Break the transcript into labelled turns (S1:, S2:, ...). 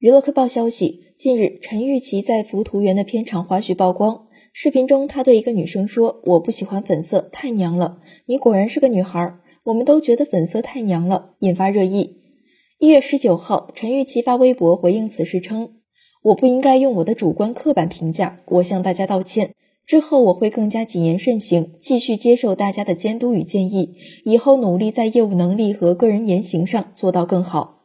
S1: 娱乐快报消息，近日陈钰琪在浮图园的片场花絮曝光。视频中，他对一个女生说：“我不喜欢粉色，太娘了。”你果然是个女孩，我们都觉得粉色太娘了，引发热议。一月十九号，陈玉琪发微博回应此事称：“我不应该用我的主观刻板评价，我向大家道歉。之后我会更加谨言慎行，继续接受大家的监督与建议，以后努力在业务能力和个人言行上做到更好。”